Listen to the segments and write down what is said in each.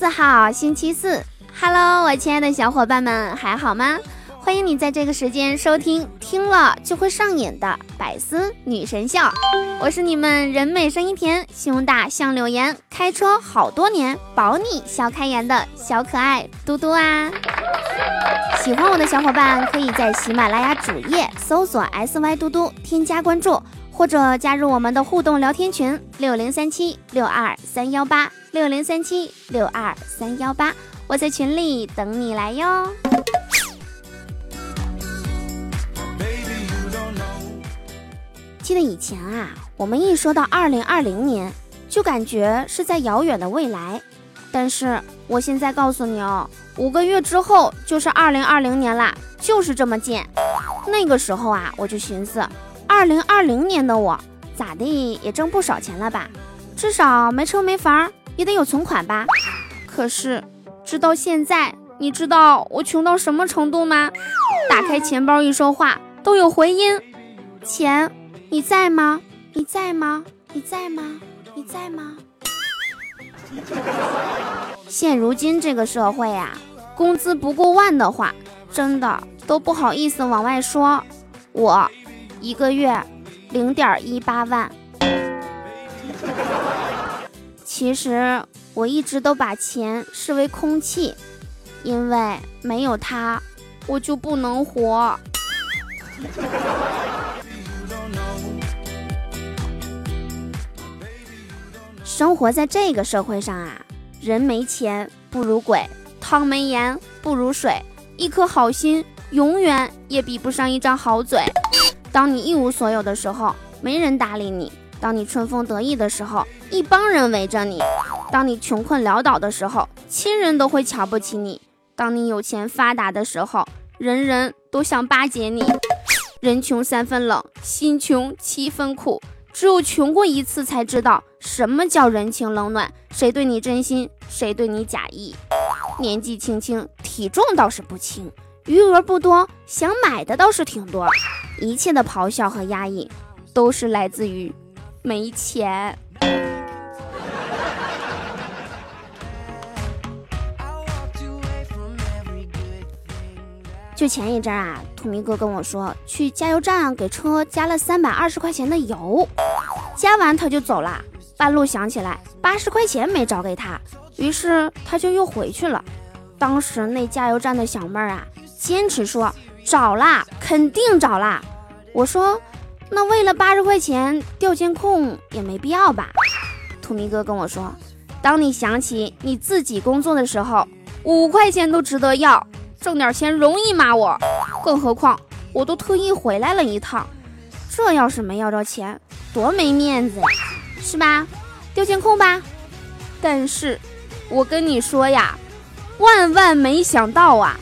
四号，星期四。Hello，我亲爱的小伙伴们，还好吗？欢迎你在这个时间收听，听了就会上瘾的百思女神秀。我是你们人美声音甜、胸大像柳岩、开车好多年保你笑开颜的小可爱嘟嘟啊！喜欢我的小伙伴可以在喜马拉雅主页搜索 “sy 嘟嘟”，添加关注。或者加入我们的互动聊天群六零三七六二三幺八六零三七六二三幺八，我在群里等你来哟。记得以前啊，我们一说到二零二零年，就感觉是在遥远的未来。但是我现在告诉你哦，五个月之后就是二零二零年啦，就是这么近。那个时候啊，我就寻思。二零二零年的我，咋地也挣不少钱了吧？至少没车没房也得有存款吧？可是，直到现在，你知道我穷到什么程度吗？打开钱包一说话都有回音。钱，你在吗？你在吗？你在吗？你在吗？现如今这个社会啊，工资不过万的话，真的都不好意思往外说。我。一个月零点一八万。其实我一直都把钱视为空气，因为没有它，我就不能活。生活在这个社会上啊，人没钱不如鬼，汤没盐不如水，一颗好心永远也比不上一张好嘴。当你一无所有的时候，没人搭理你；当你春风得意的时候，一帮人围着你；当你穷困潦倒的时候，亲人都会瞧不起你；当你有钱发达的时候，人人都想巴结你。人穷三分冷，心穷七分苦。只有穷过一次，才知道什么叫人情冷暖，谁对你真心，谁对你假意。年纪轻轻，体重倒是不轻。余额不多，想买的倒是挺多。一切的咆哮和压抑，都是来自于没钱。就前一阵啊，土迷哥跟我说，去加油站给车加了三百二十块钱的油，加完他就走了。半路想起来八十块钱没找给他，于是他就又回去了。当时那加油站的小妹儿啊。坚持说找啦，肯定找啦。我说，那为了八十块钱调监控也没必要吧？土迷哥跟我说，当你想起你自己工作的时候，五块钱都值得要，挣点钱容易吗？我，更何况我都特意回来了一趟，这要是没要着钱，多没面子呀，是吧？调监控吧。但是，我跟你说呀，万万没想到啊！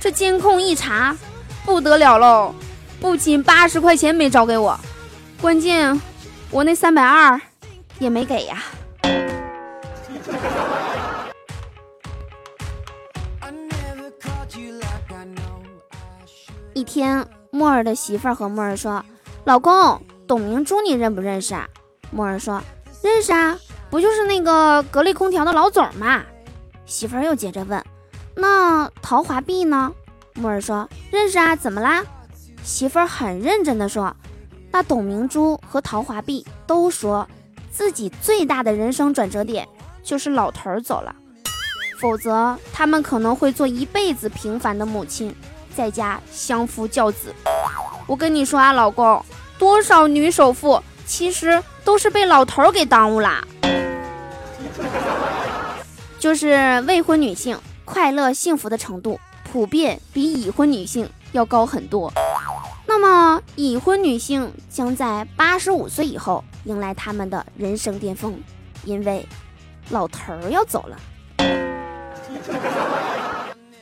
这监控一查，不得了喽！不仅八十块钱没找给我，关键我那三百二也没给呀。一天，莫儿的媳妇儿和莫儿说：“老公，董明珠你认不认识啊？”莫儿说：“认识啊，不就是那个格力空调的老总嘛？”媳妇儿又接着问。那陶华碧呢？木儿说认识啊，怎么啦？媳妇儿很认真的说，那董明珠和陶华碧都说自己最大的人生转折点就是老头儿走了，否则他们可能会做一辈子平凡的母亲，在家相夫教子。我跟你说啊，老公，多少女首富其实都是被老头儿给耽误啦，就是未婚女性。快乐幸福的程度普遍比已婚女性要高很多。那么，已婚女性将在八十五岁以后迎来他们的人生巅峰，因为老头儿要走了。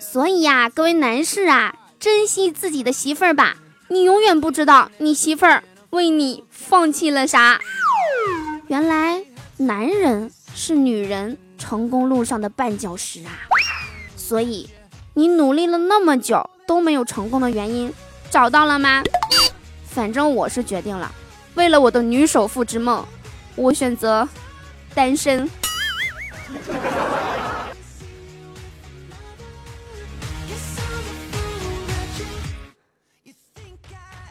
所以呀，各位男士啊，珍惜自己的媳妇儿吧，你永远不知道你媳妇儿为你放弃了啥。原来男人是女人成功路上的绊脚石啊！所以你努力了那么久都没有成功的原因，找到了吗？反正我是决定了，为了我的女首富之梦，我选择单身。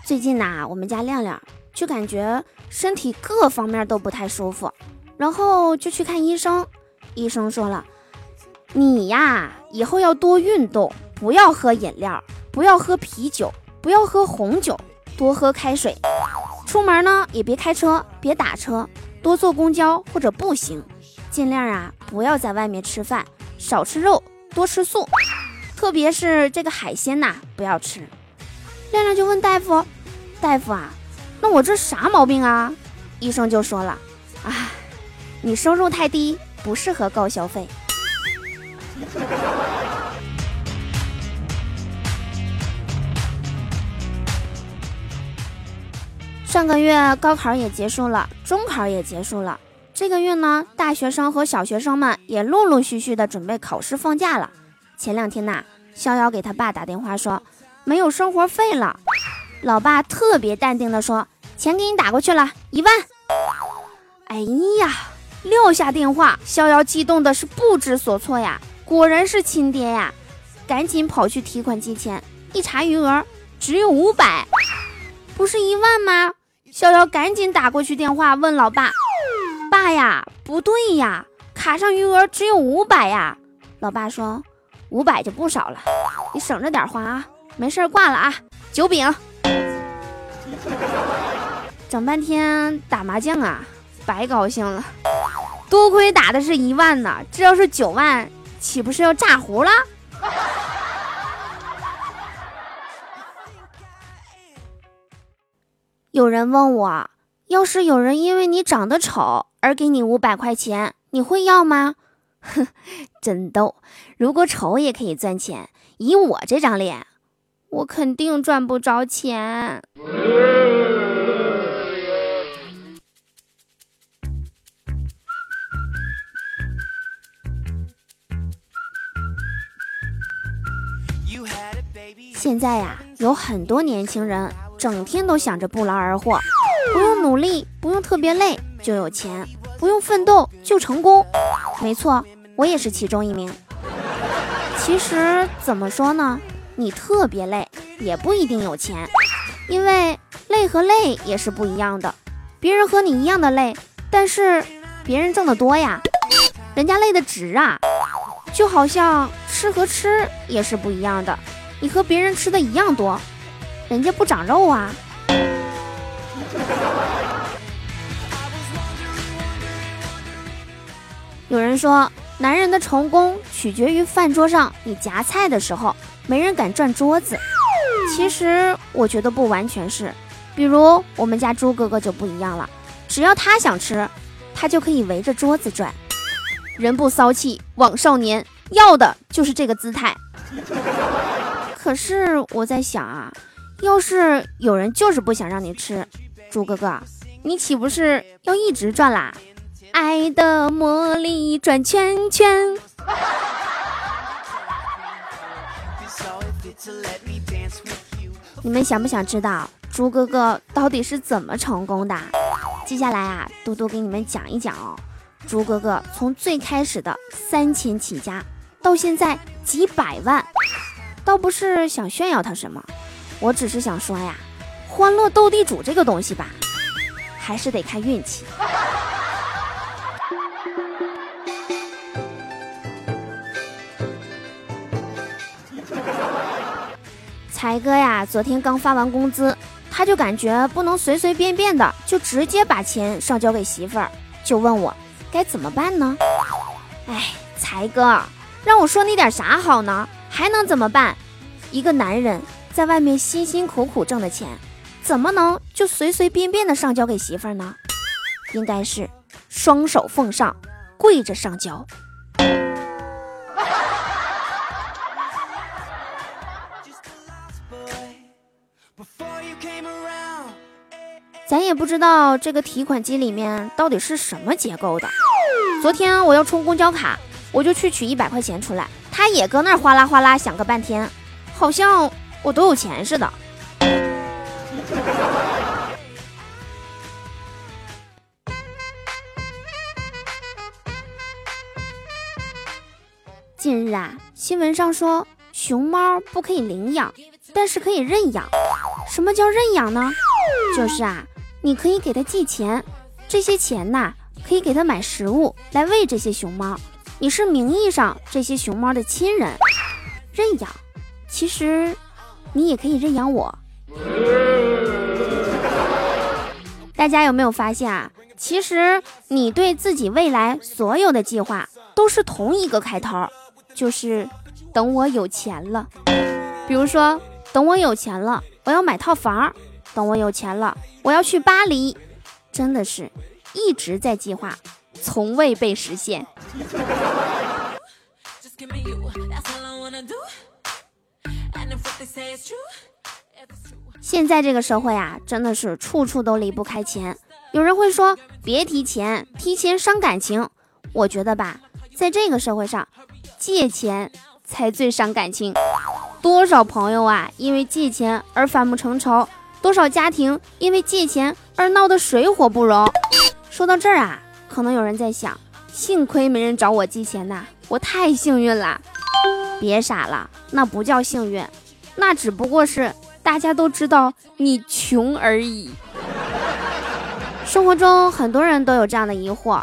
最近呐，我们家亮亮就感觉身体各方面都不太舒服，然后就去看医生。医生说了，你呀，以后要多运动，不要喝饮料，不要喝啤酒，不要喝红酒，多喝开水。出门呢，也别开车，别打车，多坐公交或者步行。尽量啊，不要在外面吃饭，少吃肉，多吃素，特别是这个海鲜呐，不要吃。亮亮就问大夫：“大夫啊，那我这啥毛病啊？”医生就说了：“啊，你收入太低，不适合高消费。”上个月高考也结束了，中考也结束了。这个月呢，大学生和小学生们也陆陆续续的准备考试放假了。前两天呐，逍遥给他爸打电话说。没有生活费了，老爸特别淡定的说：“钱给你打过去了，一万。”哎呀，撂下电话，逍遥激动的是不知所措呀，果然是亲爹呀，赶紧跑去提款机前一查余额，只有五百，不是一万吗？逍遥赶紧打过去电话问老爸：“爸呀，不对呀，卡上余额只有五百呀。”老爸说：“五百就不少了，你省着点花啊。”没事挂了啊，九饼，整半天打麻将啊，白高兴了，多亏打的是一万呢，这要是九万，岂不是要炸胡了？有人问我，要是有人因为你长得丑而给你五百块钱，你会要吗？哼，真逗，如果丑也可以赚钱，以我这张脸。我肯定赚不着钱。现在呀，有很多年轻人整天都想着不劳而获，不用努力，不用特别累就有钱，不用奋斗就成功。没错，我也是其中一名。其实怎么说呢？你特别累，也不一定有钱，因为累和累也是不一样的。别人和你一样的累，但是别人挣得多呀，人家累的值啊。就好像吃和吃也是不一样的，你和别人吃的一样多，人家不长肉啊。有人说，男人的成功取决于饭桌上你夹菜的时候。没人敢转桌子，其实我觉得不完全是。比如我们家猪哥哥就不一样了，只要他想吃，他就可以围着桌子转。人不骚气枉少年，要的就是这个姿态。可是我在想啊，要是有人就是不想让你吃，猪哥哥，你岂不是要一直转啦？爱的魔力转圈圈。你们想不想知道猪哥哥到底是怎么成功的？接下来啊，嘟嘟给你们讲一讲哦。猪哥哥从最开始的三千起家，到现在几百万，倒不是想炫耀他什么，我只是想说呀，欢乐斗地主这个东西吧，还是得看运气。才哥呀，昨天刚发完工资，他就感觉不能随随便便的就直接把钱上交给媳妇儿，就问我该怎么办呢？哎，才哥，让我说你点啥好呢？还能怎么办？一个男人在外面辛辛苦苦挣的钱，怎么能就随随便便的上交给媳妇儿呢？应该是双手奉上，跪着上交。咱也不知道这个提款机里面到底是什么结构的。昨天我要充公交卡，我就去取一百块钱出来，他也搁那儿哗啦哗啦响个半天，好像我都有钱似的。近日啊，新闻上说熊猫不可以领养，但是可以认养。什么叫认养呢？就是啊。你可以给他寄钱，这些钱呐，可以给他买食物来喂这些熊猫。你是名义上这些熊猫的亲人，认养。其实，你也可以认养我。大家有没有发现啊？其实你对自己未来所有的计划都是同一个开头，就是等我有钱了。比如说，等我有钱了，我要买套房。等我有钱了，我要去巴黎，真的是一直在计划，从未被实现。现在这个社会啊，真的是处处都离不开钱。有人会说，别提钱，提钱伤感情。我觉得吧，在这个社会上，借钱才最伤感情。多少朋友啊，因为借钱而反目成仇。多少家庭因为借钱而闹得水火不容？说到这儿啊，可能有人在想，幸亏没人找我借钱呐，我太幸运了。别傻了，那不叫幸运，那只不过是大家都知道你穷而已。生活中很多人都有这样的疑惑：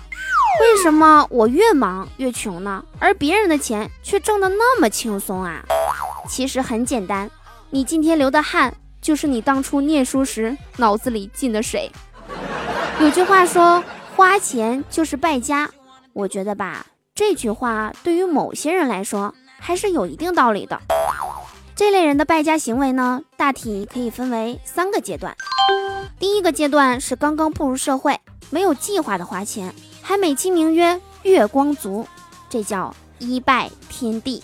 为什么我越忙越穷呢？而别人的钱却挣得那么轻松啊？其实很简单，你今天流的汗。就是你当初念书时脑子里进的水。有句话说，花钱就是败家。我觉得吧，这句话对于某些人来说还是有一定道理的。这类人的败家行为呢，大体可以分为三个阶段。第一个阶段是刚刚步入社会，没有计划的花钱，还美其名曰月光族，这叫一拜天地。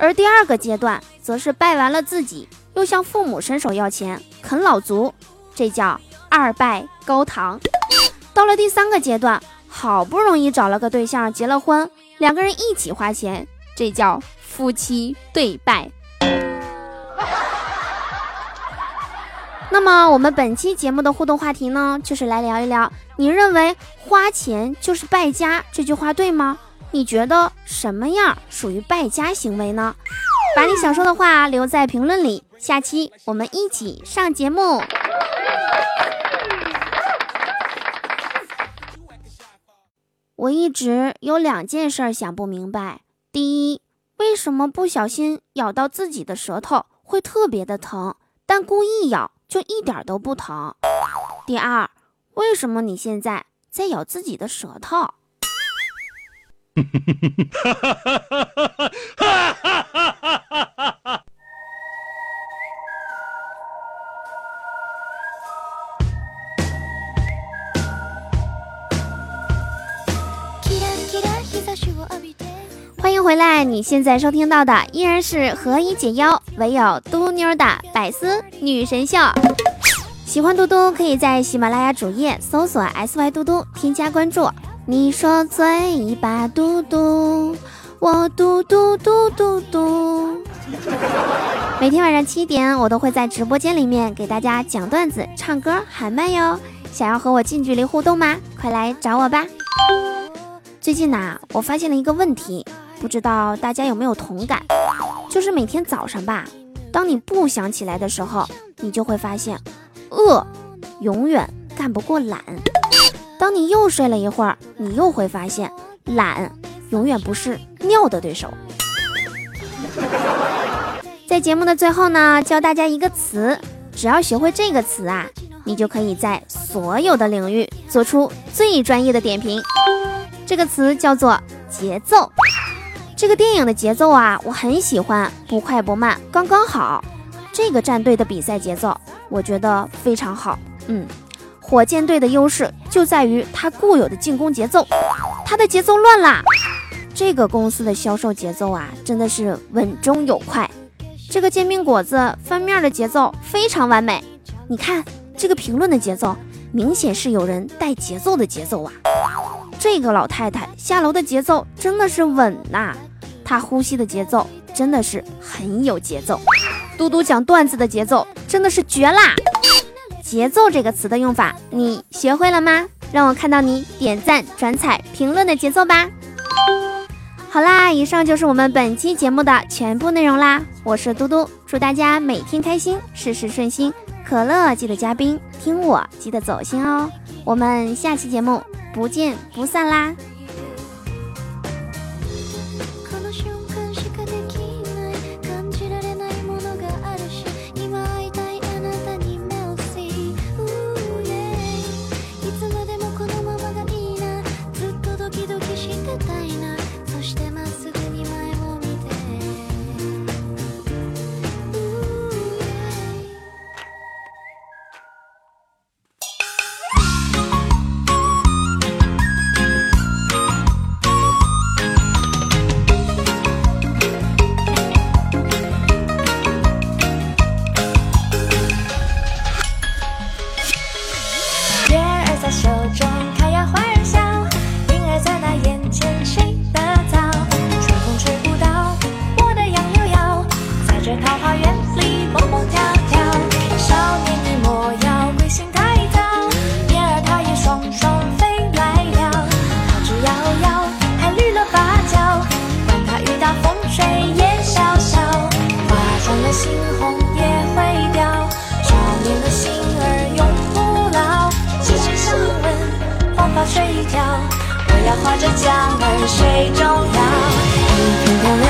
而第二个阶段，则是拜完了自己。又向父母伸手要钱，啃老族，这叫二拜高堂。到了第三个阶段，好不容易找了个对象，结了婚，两个人一起花钱，这叫夫妻对拜。那么，我们本期节目的互动话题呢，就是来聊一聊，你认为花钱就是败家这句话对吗？你觉得什么样属于败家行为呢？把你想说的话留在评论里。下期我们一起上节目。我一直有两件事想不明白：第一，为什么不小心咬到自己的舌头会特别的疼，但故意咬就一点都不疼？第二，为什么你现在在咬自己的舌头？回来！你现在收听到的依然是何以解忧，唯有嘟妞的百思女神秀。喜欢嘟嘟，可以在喜马拉雅主页搜索 “sy 嘟嘟”，添加关注。你说嘴巴嘟嘟，我嘟嘟嘟嘟嘟。每天晚上七点，我都会在直播间里面给大家讲段子、唱歌、喊麦哟。想要和我近距离互动吗？快来找我吧！最近呐，我发现了一个问题。不知道大家有没有同感，就是每天早上吧，当你不想起来的时候，你就会发现，饿永远干不过懒；当你又睡了一会儿，你又会发现，懒永远不是尿的对手。在节目的最后呢，教大家一个词，只要学会这个词啊，你就可以在所有的领域做出最专业的点评。这个词叫做节奏。这个电影的节奏啊，我很喜欢，不快不慢，刚刚好。这个战队的比赛节奏，我觉得非常好。嗯，火箭队的优势就在于它固有的进攻节奏，它的节奏乱啦。这个公司的销售节奏啊，真的是稳中有快。这个煎饼果子翻面的节奏非常完美。你看这个评论的节奏，明显是有人带节奏的节奏啊！这个老太太下楼的节奏真的是稳呐，他呼吸的节奏真的是很有节奏。嘟嘟讲段子的节奏真的是绝啦！节奏这个词的用法你学会了吗？让我看到你点赞、转采、评论的节奏吧！好啦，以上就是我们本期节目的全部内容啦。我是嘟嘟，祝大家每天开心，事事顺心。可乐记得加冰，听我记得走心哦。我们下期节目不见不散啦！江儿水中摇，一片片柳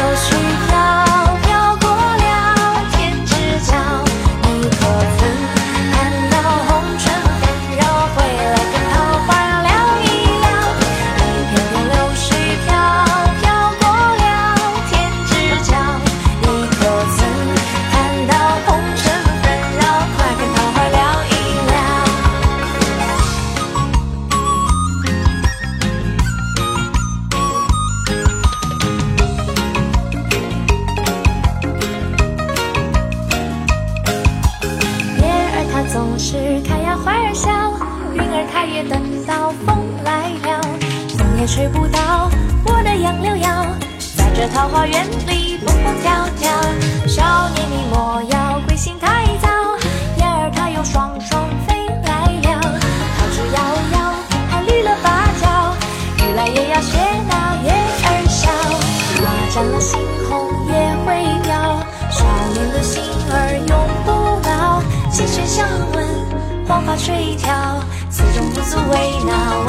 等到风来了，风也吹不到我的杨柳腰，在这桃花源里蹦蹦跳跳。少年你莫要归心太早，燕儿它又双双飞来了。桃之夭夭，还绿了芭蕉，雨来也要学那月儿笑。花沾了猩红也会凋，少年的心儿永不老。琴弦相闻，黄花垂髫，不足为恼。